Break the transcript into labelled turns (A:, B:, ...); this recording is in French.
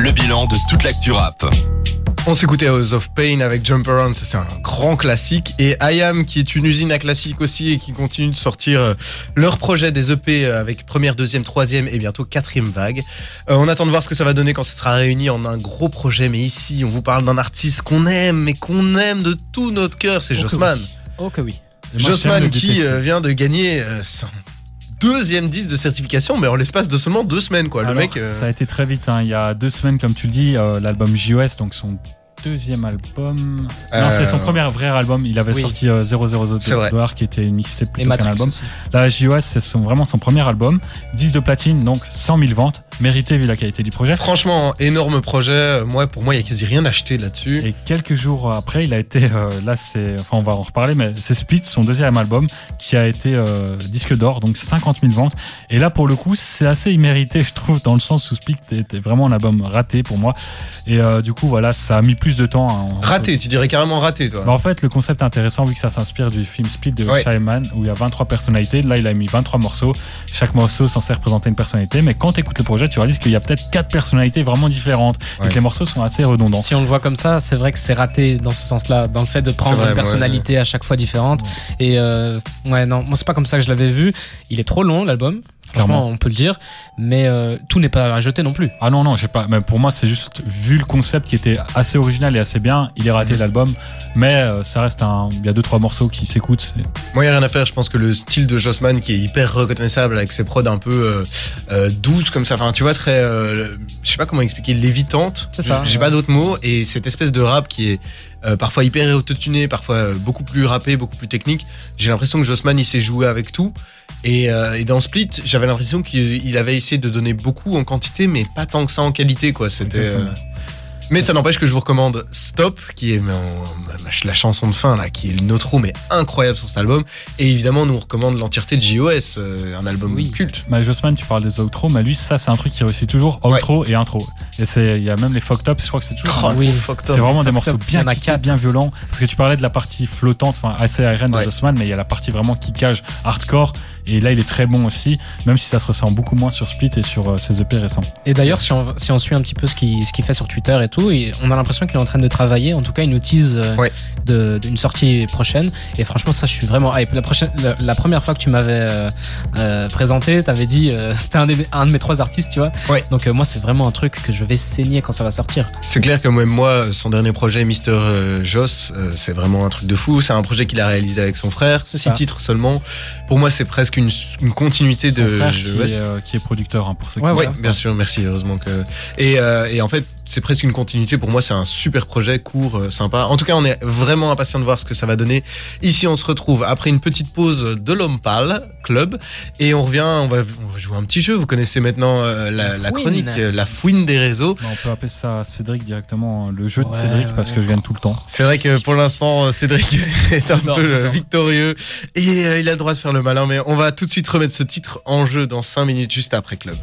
A: le bilan de toute l'actu rap.
B: On s'écoutait House of Pain avec Jump Around, ça c'est un grand classique. Et IAM qui est une usine à classique aussi et qui continue de sortir euh, leur projet des EP euh, avec première, deuxième, troisième et bientôt quatrième vague. Euh, on attend de voir ce que ça va donner quand ce sera réuni en un gros projet. Mais ici, on vous parle d'un artiste qu'on aime, mais qu'on aime de tout notre cœur, c'est
C: Oh
B: Jossman.
C: Oh que oui.
B: Jossman qui vient de gagner son deuxième disque de certification, mais en l'espace de seulement deux semaines quoi. Le mec. euh,
D: Ça a été très vite. hein. Il y a deux semaines, comme tu le dis, euh, l'album JOS, donc son deuxième album. Non,
B: Euh,
D: c'est son premier vrai album. Il avait
C: oui.
D: sorti euh, 000
B: C'est vrai.
D: dollars, qui était une mixtape plutôt qu'un album.
C: aussi.
D: Là, JOS, c'est son, vraiment son premier album. 10 de platine, donc 100 000 ventes. Mérité vu la qualité du projet.
B: Franchement, énorme projet. Moi, pour moi, il y a quasi rien acheté là-dessus.
D: Et quelques jours après, il a été, euh, là c'est, enfin on va en reparler, mais c'est Split, son deuxième album, qui a été euh, disque d'or, donc 50 000 ventes. Et là pour le coup, c'est assez immérité, je trouve, dans le sens où Split était vraiment un album raté pour moi. Et euh, du coup, voilà, ça a mis plus de temps. hein, en-
B: Raté, tu dirais carrément raté, toi.
D: Bah, en fait, le concept est intéressant vu que ça s'inspire du film Split de
B: Ouais.
D: Shyamalan où il y a 23 personnalités. Là, il a mis 23 morceaux. Chaque morceau censé représenter une personnalité. Mais quand tu écoutes le projet, tu réalises qu'il y a peut-être quatre personnalités vraiment différentes et que les morceaux sont assez redondants.
C: Si on le voit comme ça, c'est vrai que c'est raté dans ce sens-là, dans le fait de prendre
B: vrai,
C: une
B: ouais,
C: personnalité à chaque fois différente. Et euh, ouais, non, moi c'est pas comme ça que je l'avais vu. Il est trop long l'album, franchement,
D: Clairement.
C: on peut le dire, mais euh, tout n'est pas à jeter non plus.
D: Ah non, non, je sais pas. Mais pour moi, c'est juste vu le concept qui était assez original et assez bien. Il est raté
B: Mhm.
D: l'album, mais euh, ça reste un. Il y a deux trois morceaux qui s'écoutent.
B: Moi, il n'y a rien à faire. Je pense que le style de Jossman, qui est hyper reconnaissable avec ses prods un peu euh, euh, douces comme ça, enfin, tu vois, très. euh, je sais pas comment expliquer, lévitante.
C: C'est ça,
B: J'ai
C: ouais.
B: pas d'autres mots. Et cette espèce de rap qui est euh, parfois hyper autotuné, parfois euh, beaucoup plus rappé, beaucoup plus technique. J'ai l'impression que Jossman, il s'est joué avec tout. Et, euh, et dans Split, j'avais l'impression qu'il il avait essayé de donner beaucoup en quantité, mais pas tant que ça en qualité, quoi. C'était. Mais ça n'empêche que je vous recommande Stop, qui est mon- ma- ma- la chanson de fin, là, qui est une outro, mais incroyable sur cet album. Et évidemment, on nous recommande l'entièreté de JOS, euh, un album
C: Oui.
B: culte.
D: Mais Jossman, tu parles des outros, mais lui, ça, c'est un truc qui réussit toujours outro et intro. Et c'est, il y a même les fucked up. Je crois que c'est toujours.
B: Oh,
C: oui.
D: C'est vraiment des morceaux bien kickés, bien violents. Parce que tu parlais de la partie flottante, enfin assez aérienne
B: Ouais.
D: de Jossman, mais il y a la partie vraiment kickage hardcore. Et là, il est très bon aussi, même si ça se ressent beaucoup moins sur Split et sur euh, ses EP récents.
C: Et d'ailleurs, si on, si on suit un petit peu ce qu'il ce qu'il fait sur Twitter et tout, et on a l'impression qu'il est en train de travailler. En tout cas, il nous tease euh,
B: Ouais.
C: d'une sortie prochaine. Et franchement, ça, je suis vraiment hype. La, prochaine, la, la première fois que tu m'avais euh, euh, présenté, t'avais dit euh, c'était un, de mes trois artistes, tu vois.
B: Ouais.
C: Donc euh, moi, c'est vraiment un truc que je vais saigner quand ça va sortir.
B: C'est clair que même moi, son dernier projet, Mister euh, Joss, euh, c'est vraiment un truc de fou. C'est un projet qu'il a réalisé avec son frère, six
C: ça.
B: titres seulement. Pour moi, c'est presque une, une continuité
D: Son
B: de
D: frère qui, est, euh, qui est producteur, hein, pour ceux qui
C: Ouais,
D: le
B: Oui, bien sûr, merci, heureusement que. Et, euh, et en fait, c'est presque une continuité. Pour moi, c'est un super projet, court, euh, sympa. En tout cas, on est vraiment impatient de voir ce que ça va donner. Ici, on se retrouve après une petite pause de l'homme pâle, club, et on revient. On va, on va jouer un petit jeu. Vous connaissez maintenant euh, la,
C: La
B: la
C: fouine.
B: chronique, euh, la fouine des réseaux.
D: Bah, on peut appeler ça Cédric directement, euh, le jeu de
C: Ouais,
D: Cédric,
C: ouais,
D: parce
C: ouais.
D: que je gagne tout le temps.
B: C'est vrai que pour l'instant, Cédric est un peu victorieux et euh, il a le droit de faire le malin. Mais on va tout de suite remettre ce titre en jeu dans 5 minutes juste après club.